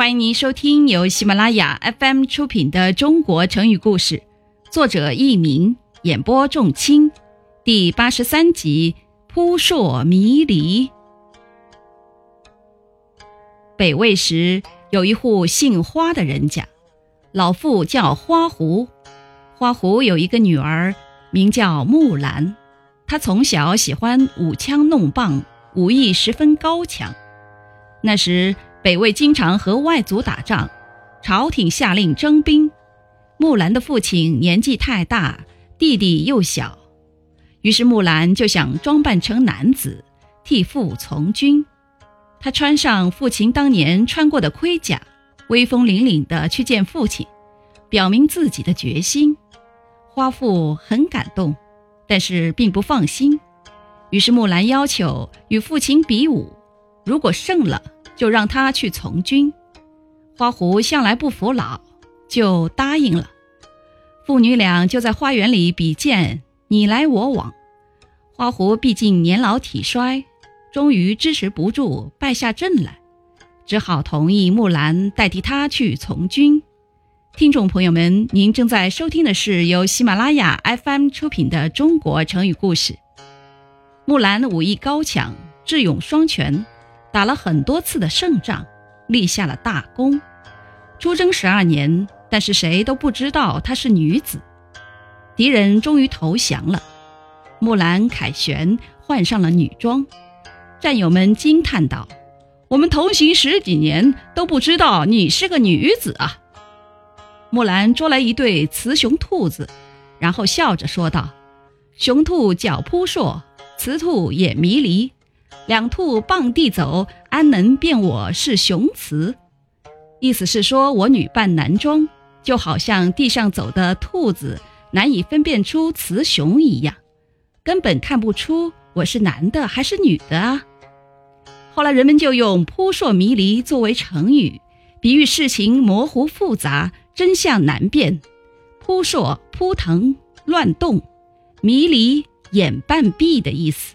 欢迎您收听由喜马拉雅 FM 出品的《中国成语故事》，作者佚名，演播仲卿，第八十三集《扑朔迷离》。北魏时有一户姓花的人家，老妇叫花狐。花狐有一个女儿，名叫木兰。她从小喜欢舞枪弄棒，武艺十分高强。那时。北魏经常和外族打仗，朝廷下令征兵。木兰的父亲年纪太大，弟弟又小，于是木兰就想装扮成男子，替父从军。她穿上父亲当年穿过的盔甲，威风凛凛地去见父亲，表明自己的决心。花父很感动，但是并不放心。于是木兰要求与父亲比武，如果胜了。就让他去从军，花狐向来不服老，就答应了。父女俩就在花园里比剑，你来我往。花狐毕竟年老体衰，终于支持不住，败下阵来，只好同意木兰代替他去从军。听众朋友们，您正在收听的是由喜马拉雅 FM 出品的《中国成语故事》。木兰武艺高强，智勇双全。打了很多次的胜仗，立下了大功。出征十二年，但是谁都不知道她是女子。敌人终于投降了，木兰凯旋换上了女装。战友们惊叹道：“我们同行十几年，都不知道你是个女子啊！”木兰捉来一对雌雄兔子，然后笑着说道：“雄兔脚扑朔，雌兔眼迷离。”两兔傍地走，安能辨我是雄雌？意思是说，我女扮男装，就好像地上走的兔子难以分辨出雌雄一样，根本看不出我是男的还是女的啊。后来人们就用“扑朔迷离”作为成语，比喻事情模糊复杂，真相难辨。扑朔扑腾乱动，迷离眼半闭的意思。